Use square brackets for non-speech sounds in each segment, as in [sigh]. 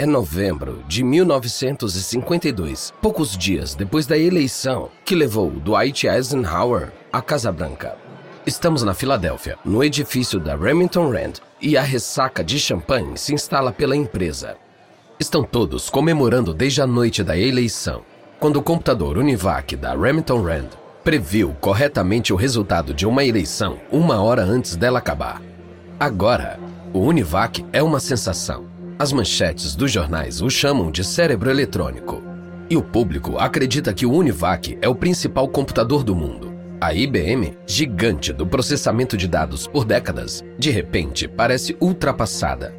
É novembro de 1952, poucos dias depois da eleição que levou Dwight Eisenhower à Casa Branca. Estamos na Filadélfia, no edifício da Remington Rand, e a ressaca de champanhe se instala pela empresa. Estão todos comemorando desde a noite da eleição, quando o computador Univac da Remington Rand previu corretamente o resultado de uma eleição uma hora antes dela acabar. Agora, o Univac é uma sensação. As manchetes dos jornais o chamam de cérebro eletrônico. E o público acredita que o Univac é o principal computador do mundo. A IBM, gigante do processamento de dados por décadas, de repente parece ultrapassada.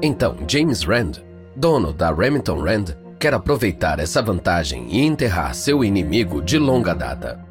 Então, James Rand, dono da Remington Rand, quer aproveitar essa vantagem e enterrar seu inimigo de longa data.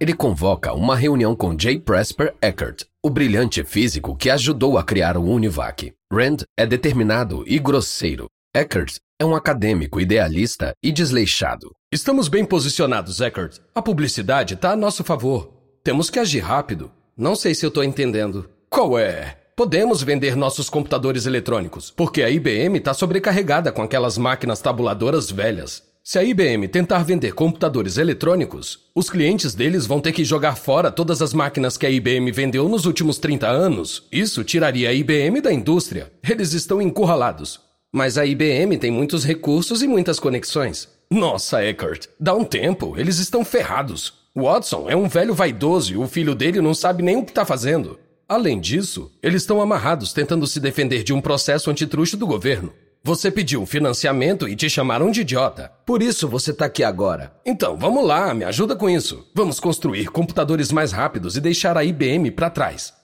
Ele convoca uma reunião com J. Presper Eckert, o brilhante físico que ajudou a criar o Univac. Rand é determinado e grosseiro. Eckert é um acadêmico idealista e desleixado. Estamos bem posicionados, Eckert. A publicidade está a nosso favor. Temos que agir rápido. Não sei se eu estou entendendo. Qual é? Podemos vender nossos computadores eletrônicos, porque a IBM está sobrecarregada com aquelas máquinas tabuladoras velhas. Se a IBM tentar vender computadores eletrônicos, os clientes deles vão ter que jogar fora todas as máquinas que a IBM vendeu nos últimos 30 anos. Isso tiraria a IBM da indústria. Eles estão encurralados. Mas a IBM tem muitos recursos e muitas conexões. Nossa, Eckert, dá um tempo, eles estão ferrados. Watson é um velho vaidoso e o filho dele não sabe nem o que está fazendo. Além disso, eles estão amarrados tentando se defender de um processo antitruste do governo. Você pediu financiamento e te chamaram de idiota. Por isso você está aqui agora. Então, vamos lá, me ajuda com isso. Vamos construir computadores mais rápidos e deixar a IBM para trás.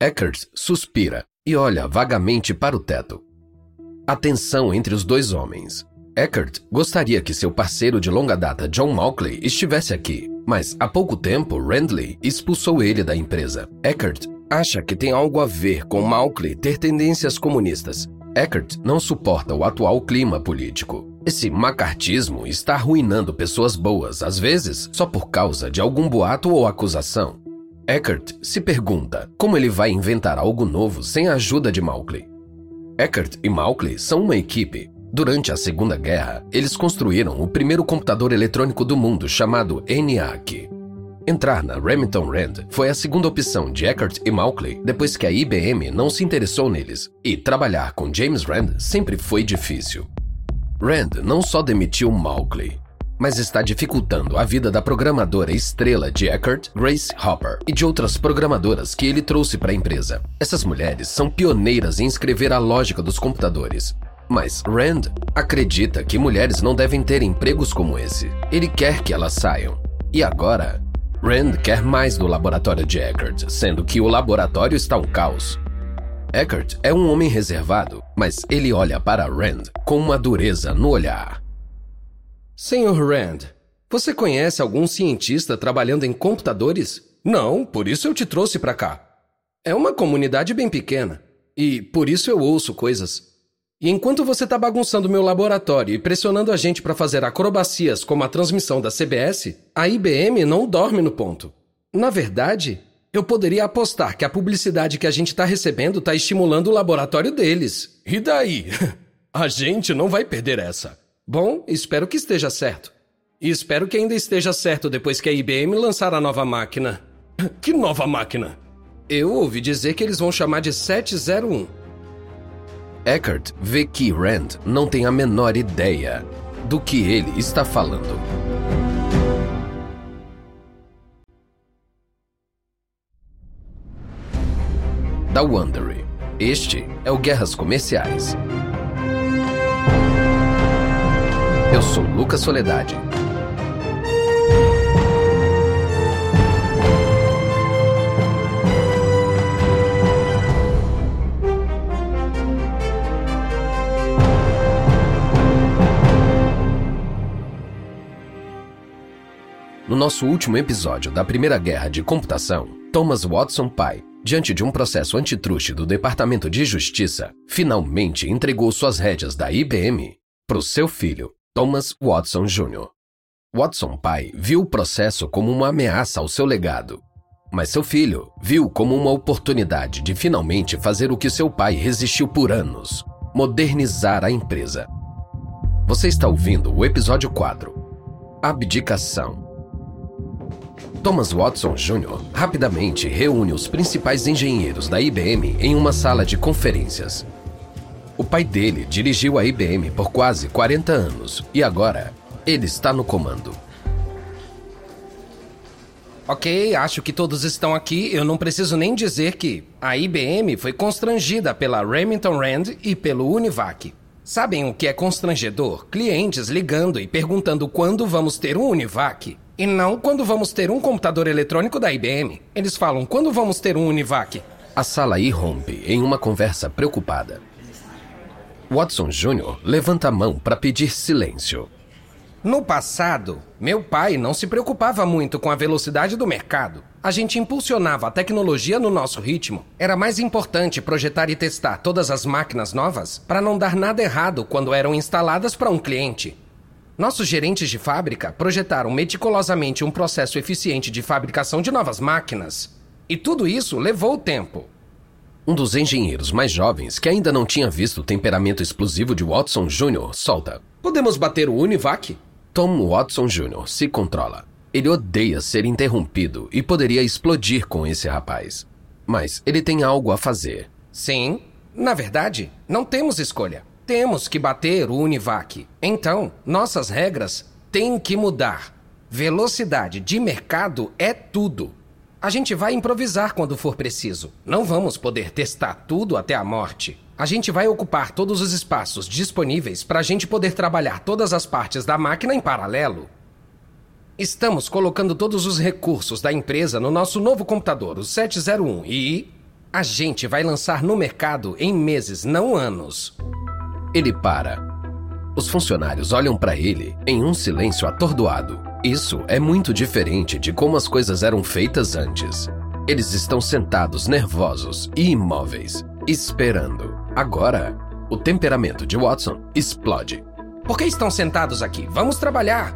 Eckert suspira e olha vagamente para o teto. A tensão entre os dois homens. Eckert gostaria que seu parceiro de longa data, John Malkley, estivesse aqui, mas há pouco tempo Randley expulsou ele da empresa. Eckert acha que tem algo a ver com Malkley ter tendências comunistas Eckert não suporta o atual clima político. Esse macartismo está arruinando pessoas boas, às vezes só por causa de algum boato ou acusação. Eckert se pergunta como ele vai inventar algo novo sem a ajuda de Malkley. Eckert e Malkley são uma equipe. Durante a Segunda Guerra, eles construíram o primeiro computador eletrônico do mundo chamado ENIAC. Entrar na Remington Rand foi a segunda opção de Eckert e Malkley depois que a IBM não se interessou neles, e trabalhar com James Rand sempre foi difícil. Rand não só demitiu Malkley, mas está dificultando a vida da programadora estrela de Eckert, Grace Hopper, e de outras programadoras que ele trouxe para a empresa. Essas mulheres são pioneiras em escrever a lógica dos computadores. Mas Rand acredita que mulheres não devem ter empregos como esse. Ele quer que elas saiam. E agora, Rand quer mais do laboratório de Eckert, sendo que o laboratório está um caos. Eckert é um homem reservado, mas ele olha para Rand com uma dureza no olhar. Senhor Rand, você conhece algum cientista trabalhando em computadores? Não, por isso eu te trouxe para cá. É uma comunidade bem pequena, e por isso eu ouço coisas. E enquanto você está bagunçando meu laboratório e pressionando a gente para fazer acrobacias como a transmissão da CBS, a IBM não dorme no ponto. Na verdade, eu poderia apostar que a publicidade que a gente está recebendo está estimulando o laboratório deles. E daí? [laughs] A gente não vai perder essa. Bom, espero que esteja certo. E espero que ainda esteja certo depois que a IBM lançar a nova máquina. [laughs] Que nova máquina? Eu ouvi dizer que eles vão chamar de 701. Eckert vê que Rand não tem a menor ideia do que ele está falando. Da Wondery. Este é o Guerras Comerciais. Eu sou Lucas Soledade. No nosso último episódio da Primeira Guerra de Computação, Thomas Watson pai, diante de um processo antitruste do Departamento de Justiça, finalmente entregou suas rédeas da IBM para o seu filho, Thomas Watson Jr. Watson pai viu o processo como uma ameaça ao seu legado, mas seu filho viu como uma oportunidade de finalmente fazer o que seu pai resistiu por anos: modernizar a empresa. Você está ouvindo o episódio 4 Abdicação. Thomas Watson Jr. rapidamente reúne os principais engenheiros da IBM em uma sala de conferências. O pai dele dirigiu a IBM por quase 40 anos e agora ele está no comando. Ok, acho que todos estão aqui. Eu não preciso nem dizer que a IBM foi constrangida pela Remington Rand e pelo Univac. Sabem o que é constrangedor? Clientes ligando e perguntando quando vamos ter um Univac. E não quando vamos ter um computador eletrônico da IBM. Eles falam quando vamos ter um Univac. A sala irrompe em uma conversa preocupada. Watson Jr. levanta a mão para pedir silêncio. No passado, meu pai não se preocupava muito com a velocidade do mercado. A gente impulsionava a tecnologia no nosso ritmo. Era mais importante projetar e testar todas as máquinas novas para não dar nada errado quando eram instaladas para um cliente. Nossos gerentes de fábrica projetaram meticulosamente um processo eficiente de fabricação de novas máquinas. E tudo isso levou tempo. Um dos engenheiros mais jovens, que ainda não tinha visto o temperamento explosivo de Watson Jr., solta: Podemos bater o Univac? Tom Watson Jr. se controla. Ele odeia ser interrompido e poderia explodir com esse rapaz. Mas ele tem algo a fazer. Sim. Na verdade, não temos escolha. Temos que bater o Univac. Então, nossas regras têm que mudar. Velocidade de mercado é tudo. A gente vai improvisar quando for preciso. Não vamos poder testar tudo até a morte. A gente vai ocupar todos os espaços disponíveis para a gente poder trabalhar todas as partes da máquina em paralelo. Estamos colocando todos os recursos da empresa no nosso novo computador, o 701, e a gente vai lançar no mercado em meses, não anos. Ele para. Os funcionários olham para ele em um silêncio atordoado. Isso é muito diferente de como as coisas eram feitas antes. Eles estão sentados nervosos e imóveis, esperando. Agora, o temperamento de Watson explode. Por que estão sentados aqui? Vamos trabalhar!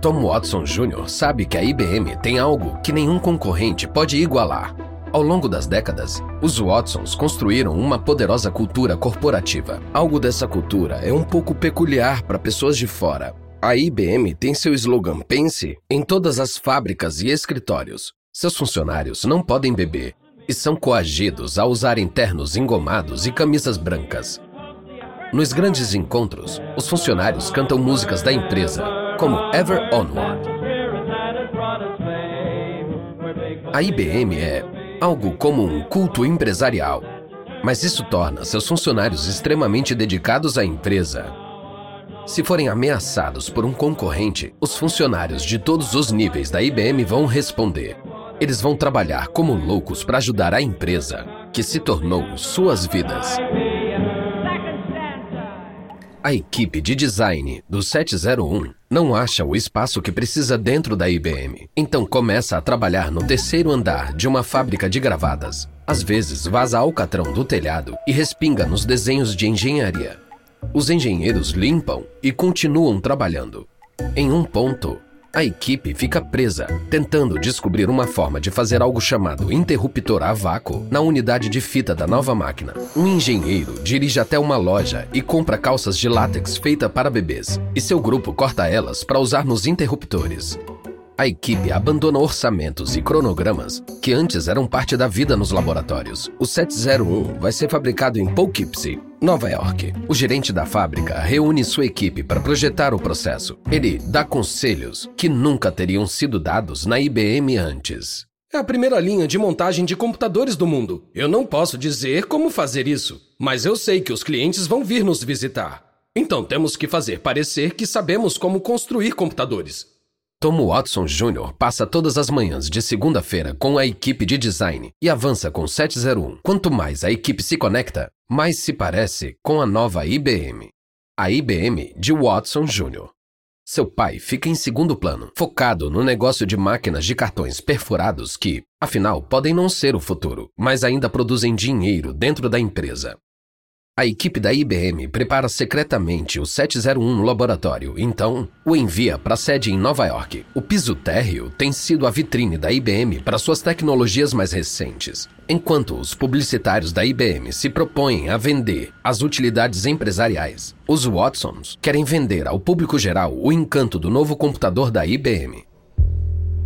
Tom Watson Jr. sabe que a IBM tem algo que nenhum concorrente pode igualar. Ao longo das décadas, os Watsons construíram uma poderosa cultura corporativa. Algo dessa cultura é um pouco peculiar para pessoas de fora. A IBM tem seu slogan Pense em todas as fábricas e escritórios. Seus funcionários não podem beber, e são coagidos a usarem ternos engomados e camisas brancas. Nos grandes encontros, os funcionários cantam músicas da empresa, como Ever Onward. A IBM é algo como um culto empresarial, mas isso torna seus funcionários extremamente dedicados à empresa. Se forem ameaçados por um concorrente, os funcionários de todos os níveis da IBM vão responder. Eles vão trabalhar como loucos para ajudar a empresa, que se tornou suas vidas. A equipe de design do 701 não acha o espaço que precisa dentro da IBM, então começa a trabalhar no terceiro andar de uma fábrica de gravadas. Às vezes vaza alcatrão do telhado e respinga nos desenhos de engenharia. Os engenheiros limpam e continuam trabalhando. Em um ponto, a equipe fica presa, tentando descobrir uma forma de fazer algo chamado interruptor a vácuo na unidade de fita da nova máquina. Um engenheiro dirige até uma loja e compra calças de látex feita para bebês, e seu grupo corta elas para usar nos interruptores. A equipe abandona orçamentos e cronogramas que antes eram parte da vida nos laboratórios. O 701 vai ser fabricado em Poughkeepsie, Nova York. O gerente da fábrica reúne sua equipe para projetar o processo. Ele dá conselhos que nunca teriam sido dados na IBM antes. É a primeira linha de montagem de computadores do mundo. Eu não posso dizer como fazer isso, mas eu sei que os clientes vão vir nos visitar. Então temos que fazer parecer que sabemos como construir computadores. Tom Watson Jr. passa todas as manhãs de segunda-feira com a equipe de design e avança com 701. Quanto mais a equipe se conecta, mais se parece com a nova IBM. A IBM de Watson Jr. Seu pai fica em segundo plano, focado no negócio de máquinas de cartões perfurados que, afinal, podem não ser o futuro, mas ainda produzem dinheiro dentro da empresa. A equipe da IBM prepara secretamente o 701 no laboratório, então o envia para a sede em Nova York. O piso térreo tem sido a vitrine da IBM para suas tecnologias mais recentes. Enquanto os publicitários da IBM se propõem a vender as utilidades empresariais, os Watsons querem vender ao público geral o encanto do novo computador da IBM.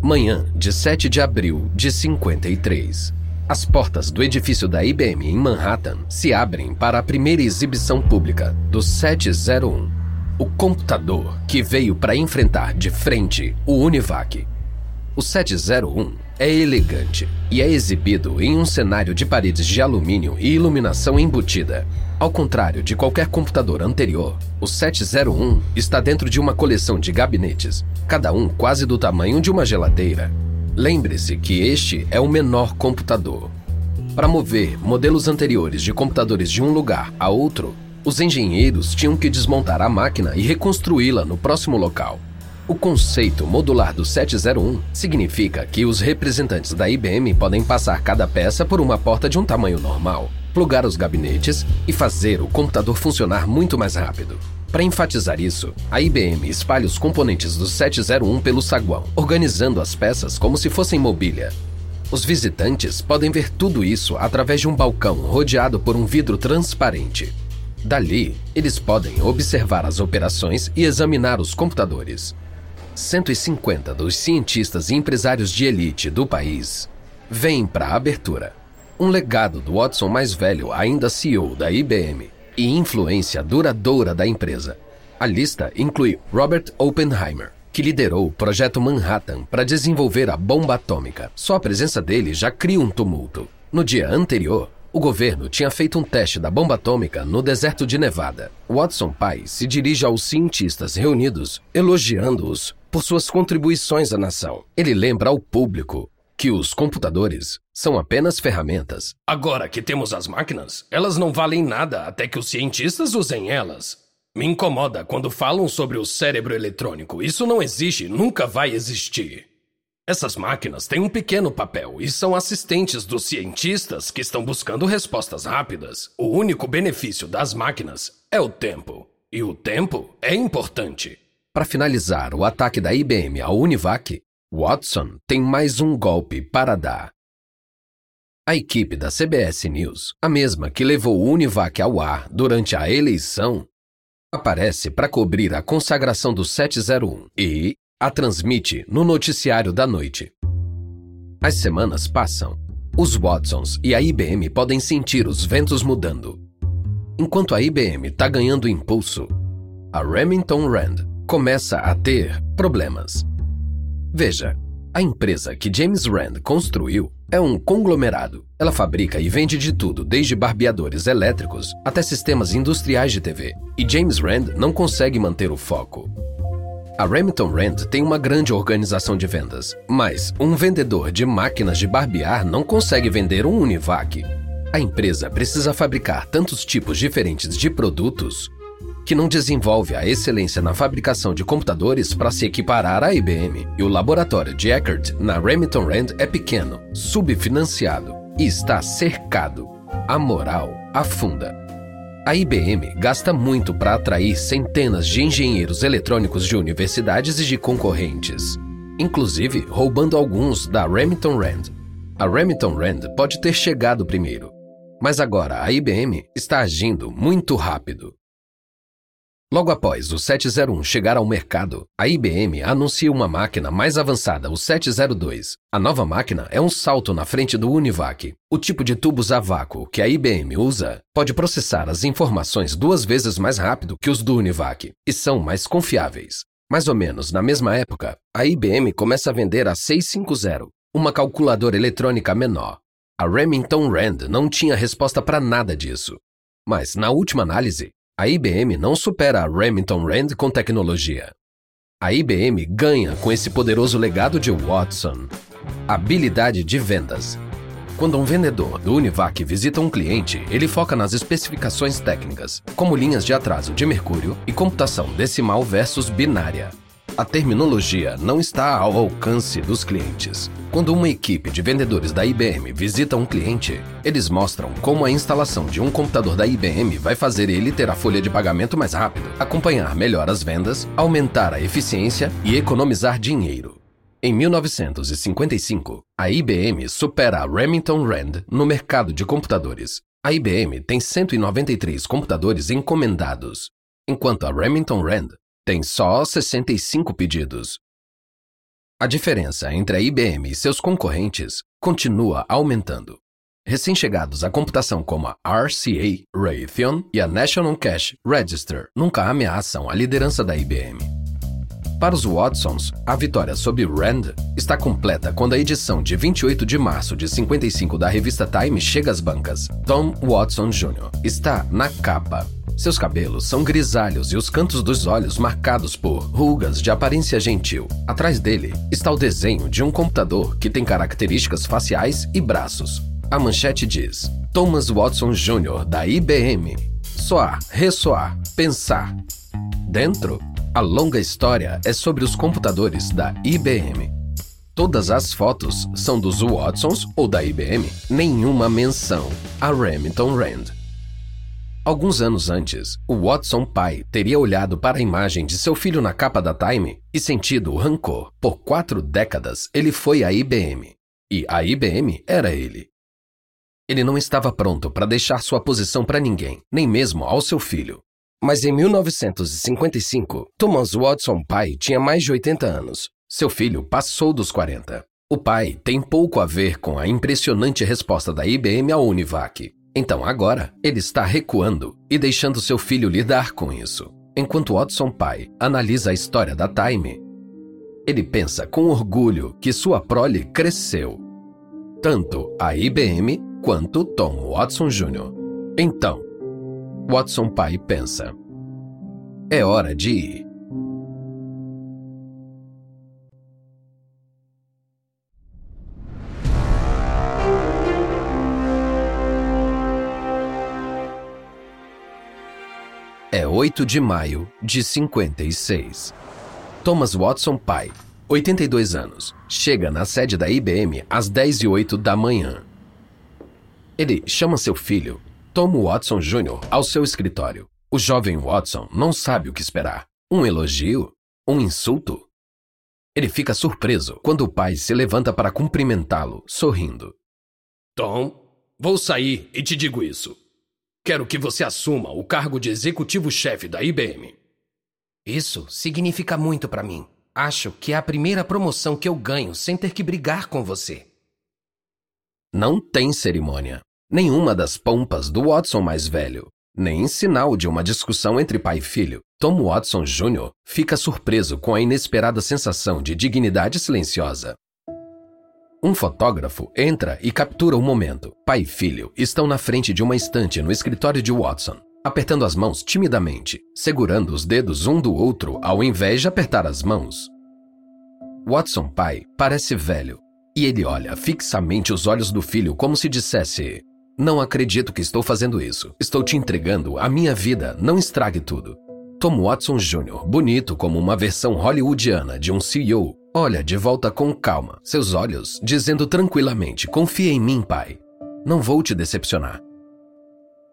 Manhã de 7 de abril de 53. As portas do edifício da IBM em Manhattan se abrem para a primeira exibição pública do 701, o computador que veio para enfrentar de frente o Univac. O 701 é elegante e é exibido em um cenário de paredes de alumínio e iluminação embutida. Ao contrário de qualquer computador anterior, o 701 está dentro de uma coleção de gabinetes, cada um quase do tamanho de uma geladeira, Lembre-se que este é o menor computador. Para mover modelos anteriores de computadores de um lugar a outro, os engenheiros tinham que desmontar a máquina e reconstruí-la no próximo local. O conceito modular do 701 significa que os representantes da IBM podem passar cada peça por uma porta de um tamanho normal, plugar os gabinetes e fazer o computador funcionar muito mais rápido. Para enfatizar isso, a IBM espalha os componentes do 701 pelo saguão, organizando as peças como se fossem mobília. Os visitantes podem ver tudo isso através de um balcão rodeado por um vidro transparente. Dali, eles podem observar as operações e examinar os computadores. 150 dos cientistas e empresários de elite do país vêm para a abertura. Um legado do Watson mais velho, ainda CEO da IBM, e influência duradoura da empresa. A lista inclui Robert Oppenheimer, que liderou o projeto Manhattan para desenvolver a bomba atômica. Só a presença dele já cria um tumulto. No dia anterior, o governo tinha feito um teste da bomba atômica no deserto de Nevada. Watson pai se dirige aos cientistas reunidos, elogiando-os por suas contribuições à nação. Ele lembra ao público que os computadores são apenas ferramentas. Agora que temos as máquinas, elas não valem nada até que os cientistas usem elas. Me incomoda quando falam sobre o cérebro eletrônico. Isso não existe, nunca vai existir. Essas máquinas têm um pequeno papel e são assistentes dos cientistas que estão buscando respostas rápidas. O único benefício das máquinas é o tempo. E o tempo é importante. Para finalizar o ataque da IBM ao Univac, Watson tem mais um golpe para dar. A equipe da CBS News, a mesma que levou o Univac ao ar durante a eleição, aparece para cobrir a consagração do 701 e a transmite no noticiário da noite. As semanas passam. Os Watsons e a IBM podem sentir os ventos mudando. Enquanto a IBM está ganhando impulso, a Remington Rand começa a ter problemas. Veja, a empresa que James Rand construiu é um conglomerado. Ela fabrica e vende de tudo, desde barbeadores elétricos até sistemas industriais de TV. E James Rand não consegue manter o foco. A Remington Rand tem uma grande organização de vendas, mas um vendedor de máquinas de barbear não consegue vender um Univac. A empresa precisa fabricar tantos tipos diferentes de produtos que não desenvolve a excelência na fabricação de computadores para se equiparar à IBM, e o laboratório de Eckert na Remington Rand é pequeno, subfinanciado e está cercado. A moral afunda. A IBM gasta muito para atrair centenas de engenheiros eletrônicos de universidades e de concorrentes, inclusive roubando alguns da Remington Rand. A Remington Rand pode ter chegado primeiro, mas agora a IBM está agindo muito rápido. Logo após o 701 chegar ao mercado, a IBM anuncia uma máquina mais avançada, o 702. A nova máquina é um salto na frente do Univac. O tipo de tubos a vácuo que a IBM usa pode processar as informações duas vezes mais rápido que os do Univac e são mais confiáveis. Mais ou menos na mesma época, a IBM começa a vender a 650, uma calculadora eletrônica menor. A Remington Rand não tinha resposta para nada disso. Mas, na última análise, a IBM não supera a Remington Rand com tecnologia. A IBM ganha com esse poderoso legado de Watson. Habilidade de vendas. Quando um vendedor do Univac visita um cliente, ele foca nas especificações técnicas, como linhas de atraso de mercúrio e computação decimal versus binária. A terminologia não está ao alcance dos clientes. Quando uma equipe de vendedores da IBM visita um cliente, eles mostram como a instalação de um computador da IBM vai fazer ele ter a folha de pagamento mais rápido, acompanhar melhor as vendas, aumentar a eficiência e economizar dinheiro. Em 1955, a IBM supera a Remington Rand no mercado de computadores. A IBM tem 193 computadores encomendados, enquanto a Remington Rand tem só 65 pedidos. A diferença entre a IBM e seus concorrentes continua aumentando. Recém-chegados à computação como a RCA, Raytheon e a National Cash Register nunca ameaçam a liderança da IBM. Para os Watsons, a vitória sobre Rand está completa quando a edição de 28 de março de 55 da revista Time chega às bancas. Tom Watson Jr. está na capa seus cabelos são grisalhos e os cantos dos olhos marcados por rugas de aparência gentil. Atrás dele está o desenho de um computador que tem características faciais e braços. A manchete diz: Thomas Watson Jr. da IBM. Soar, ressoar, pensar. Dentro, a longa história é sobre os computadores da IBM. Todas as fotos são dos Watsons ou da IBM, nenhuma menção a Remington Rand. Alguns anos antes, o Watson pai teria olhado para a imagem de seu filho na capa da Time e sentido o rancor. Por quatro décadas, ele foi à IBM. E a IBM era ele. Ele não estava pronto para deixar sua posição para ninguém, nem mesmo ao seu filho. Mas em 1955, Thomas Watson pai tinha mais de 80 anos. Seu filho passou dos 40. O pai tem pouco a ver com a impressionante resposta da IBM ao Univac. Então agora ele está recuando e deixando seu filho lidar com isso. Enquanto Watson pai analisa a história da Time, ele pensa com orgulho que sua prole cresceu. Tanto a IBM quanto Tom Watson Jr. Então, Watson pai pensa: é hora de ir. É 8 de maio de 56. Thomas Watson pai, 82 anos, chega na sede da IBM às 10 e 8 da manhã. Ele chama seu filho, Tom Watson Jr., ao seu escritório. O jovem Watson não sabe o que esperar. Um elogio? Um insulto? Ele fica surpreso quando o pai se levanta para cumprimentá-lo, sorrindo. Tom, vou sair e te digo isso. Quero que você assuma o cargo de executivo-chefe da IBM. Isso significa muito para mim. Acho que é a primeira promoção que eu ganho sem ter que brigar com você. Não tem cerimônia. Nenhuma das pompas do Watson mais velho. Nem sinal de uma discussão entre pai e filho. Tom Watson Jr. fica surpreso com a inesperada sensação de dignidade silenciosa. Um fotógrafo entra e captura o momento. Pai e filho estão na frente de uma estante no escritório de Watson, apertando as mãos timidamente, segurando os dedos um do outro ao invés de apertar as mãos. Watson pai parece velho e ele olha fixamente os olhos do filho como se dissesse: Não acredito que estou fazendo isso. Estou te entregando a minha vida, não estrague tudo. Tom Watson Jr., bonito como uma versão hollywoodiana de um CEO, Olha de volta com calma, seus olhos, dizendo tranquilamente: Confia em mim, pai. Não vou te decepcionar.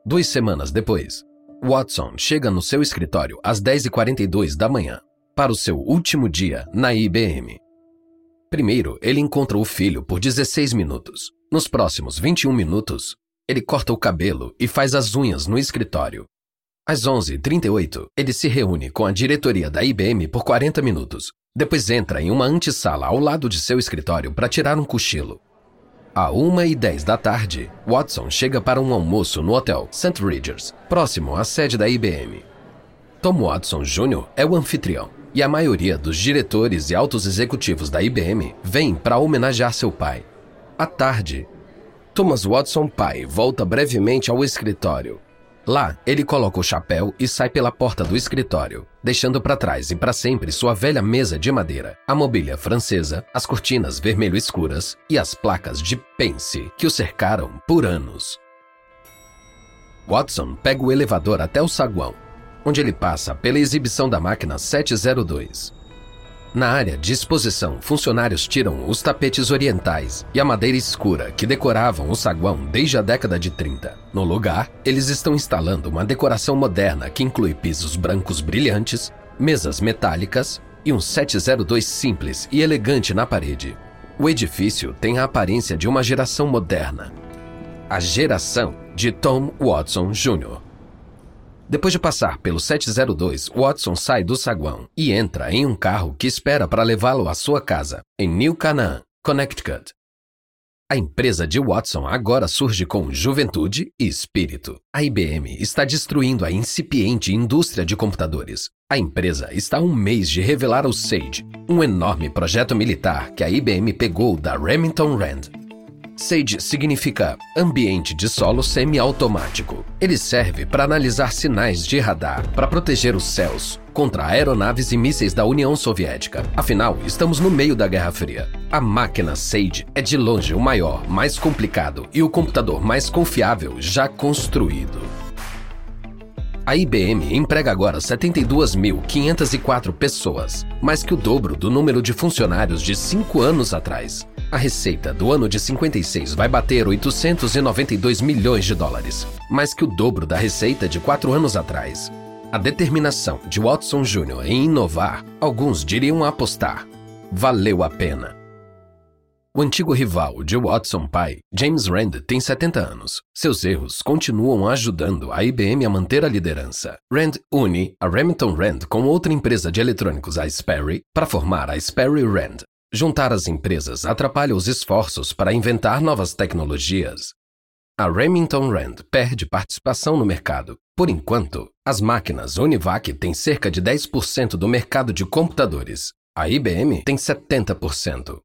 Duas semanas depois, Watson chega no seu escritório às 10h42 da manhã, para o seu último dia na IBM. Primeiro, ele encontra o filho por 16 minutos. Nos próximos 21 minutos, ele corta o cabelo e faz as unhas no escritório. Às 11h38, ele se reúne com a diretoria da IBM por 40 minutos, depois entra em uma antessala ao lado de seu escritório para tirar um cochilo. À uma e dez da tarde, Watson chega para um almoço no hotel St. Regis, próximo à sede da IBM. Tom Watson Jr. é o anfitrião, e a maioria dos diretores e altos executivos da IBM vem para homenagear seu pai. À tarde, Thomas Watson pai volta brevemente ao escritório Lá, ele coloca o chapéu e sai pela porta do escritório, deixando para trás e para sempre sua velha mesa de madeira, a mobília francesa, as cortinas vermelho escuras e as placas de Pense que o cercaram por anos. Watson pega o elevador até o saguão, onde ele passa pela exibição da máquina 702. Na área de exposição, funcionários tiram os tapetes orientais e a madeira escura que decoravam o saguão desde a década de 30. No lugar, eles estão instalando uma decoração moderna que inclui pisos brancos brilhantes, mesas metálicas e um 702 simples e elegante na parede. O edifício tem a aparência de uma geração moderna. A geração de Tom Watson Jr. Depois de passar pelo 702, Watson sai do saguão e entra em um carro que espera para levá-lo à sua casa, em New Canaan, Connecticut. A empresa de Watson agora surge com juventude e espírito. A IBM está destruindo a incipiente indústria de computadores. A empresa está um mês de revelar o Sage, um enorme projeto militar que a IBM pegou da Remington Rand SAGE significa ambiente de solo semiautomático. Ele serve para analisar sinais de radar, para proteger os céus contra aeronaves e mísseis da União Soviética. Afinal, estamos no meio da Guerra Fria. A máquina SAGE é de longe o maior, mais complicado e o computador mais confiável já construído. A IBM emprega agora 72.504 pessoas, mais que o dobro do número de funcionários de cinco anos atrás. A receita do ano de 56 vai bater 892 milhões de dólares, mais que o dobro da receita de quatro anos atrás. A determinação de Watson Jr. em inovar, alguns diriam apostar. Valeu a pena. O antigo rival de Watson pai, James Rand, tem 70 anos. Seus erros continuam ajudando a IBM a manter a liderança. Rand une a Remington Rand com outra empresa de eletrônicos, a Sperry, para formar a Sperry Rand, Juntar as empresas atrapalha os esforços para inventar novas tecnologias. A Remington Rand perde participação no mercado. Por enquanto, as máquinas Univac têm cerca de 10% do mercado de computadores. A IBM tem 70%.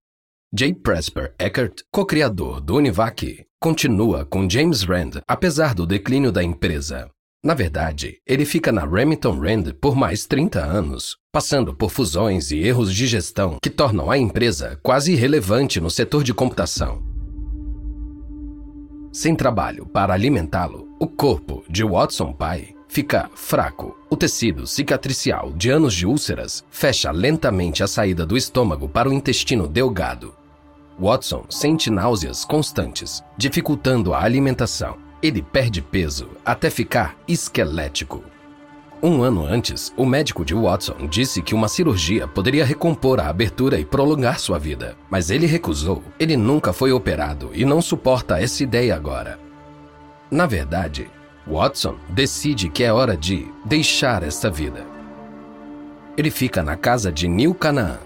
J. Presper Eckert, co-criador do Univac, continua com James Rand apesar do declínio da empresa. Na verdade, ele fica na Remington Rand por mais 30 anos, passando por fusões e erros de gestão que tornam a empresa quase irrelevante no setor de computação. Sem trabalho para alimentá-lo, o corpo de Watson pai fica fraco. O tecido cicatricial de anos de úlceras fecha lentamente a saída do estômago para o intestino delgado. Watson sente náuseas constantes, dificultando a alimentação ele perde peso até ficar esquelético. Um ano antes, o médico de Watson disse que uma cirurgia poderia recompor a abertura e prolongar sua vida, mas ele recusou. Ele nunca foi operado e não suporta essa ideia agora. Na verdade, Watson decide que é hora de deixar esta vida. Ele fica na casa de New Canaan.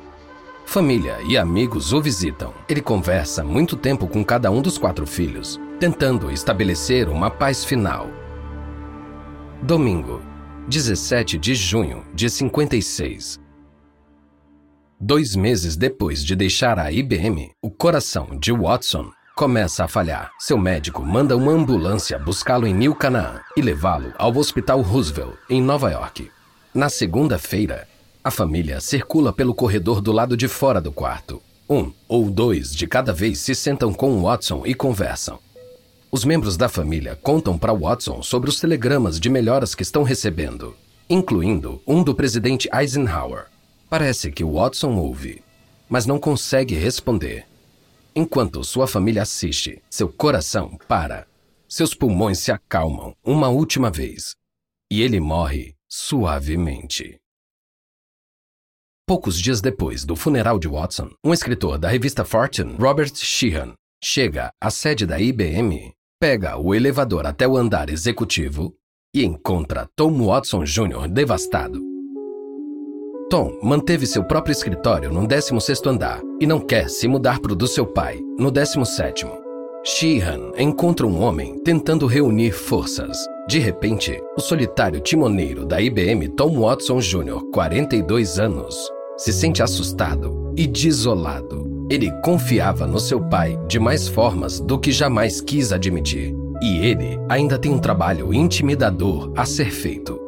Família e amigos o visitam. Ele conversa muito tempo com cada um dos quatro filhos, tentando estabelecer uma paz final. Domingo, 17 de junho de 56. Dois meses depois de deixar a IBM, o coração de Watson começa a falhar. Seu médico manda uma ambulância buscá-lo em New Canaan e levá-lo ao Hospital Roosevelt, em Nova York. Na segunda-feira, a família circula pelo corredor do lado de fora do quarto. Um ou dois de cada vez se sentam com Watson e conversam. Os membros da família contam para Watson sobre os telegramas de melhoras que estão recebendo, incluindo um do presidente Eisenhower. Parece que Watson ouve, mas não consegue responder. Enquanto sua família assiste, seu coração para. Seus pulmões se acalmam uma última vez. E ele morre suavemente. Poucos dias depois do funeral de Watson, um escritor da revista Fortune, Robert Sheehan, chega à sede da IBM pega o elevador até o andar executivo e encontra Tom Watson Jr. devastado. Tom manteve seu próprio escritório no 16º andar e não quer se mudar para o do seu pai, no 17º. Sheehan encontra um homem tentando reunir forças. De repente, o solitário timoneiro da IBM Tom Watson Jr., 42 anos, se sente assustado e desolado. Ele confiava no seu pai de mais formas do que jamais quis admitir. E ele ainda tem um trabalho intimidador a ser feito.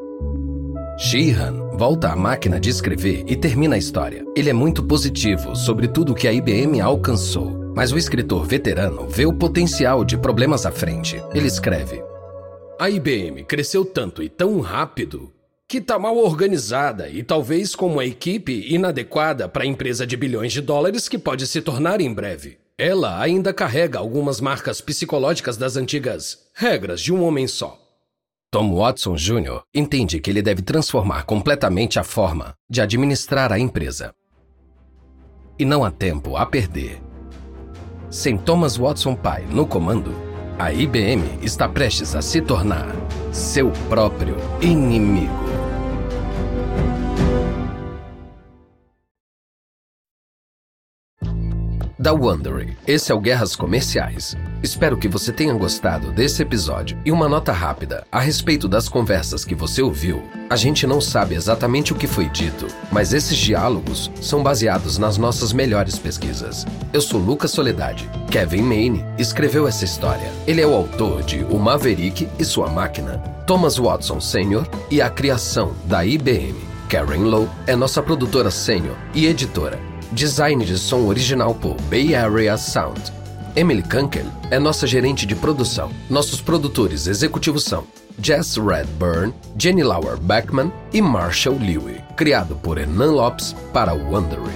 Sheehan volta à máquina de escrever e termina a história. Ele é muito positivo sobre tudo que a IBM alcançou, mas o escritor veterano vê o potencial de problemas à frente. Ele escreve: A IBM cresceu tanto e tão rápido que está mal organizada e talvez com uma equipe inadequada para a empresa de bilhões de dólares que pode se tornar em breve. Ela ainda carrega algumas marcas psicológicas das antigas regras de um homem só. Tom Watson Jr. entende que ele deve transformar completamente a forma de administrar a empresa. E não há tempo a perder. Sem Thomas Watson pai no comando, a IBM está prestes a se tornar seu próprio inimigo. Da Wondery, esse é o Guerras Comerciais. Espero que você tenha gostado desse episódio. E uma nota rápida a respeito das conversas que você ouviu. A gente não sabe exatamente o que foi dito, mas esses diálogos são baseados nas nossas melhores pesquisas. Eu sou Lucas Soledade. Kevin Maine escreveu essa história. Ele é o autor de O Maverick e Sua Máquina, Thomas Watson Sr. e a criação da IBM. Karen Lowe é nossa produtora sênior e editora. Design de som original por Bay Area Sound. Emily Kunkel é nossa gerente de produção. Nossos produtores executivos são Jess Redburn, Jenny Lauer Beckman e Marshall Lewy. Criado por Hernan Lopes para o Wondery.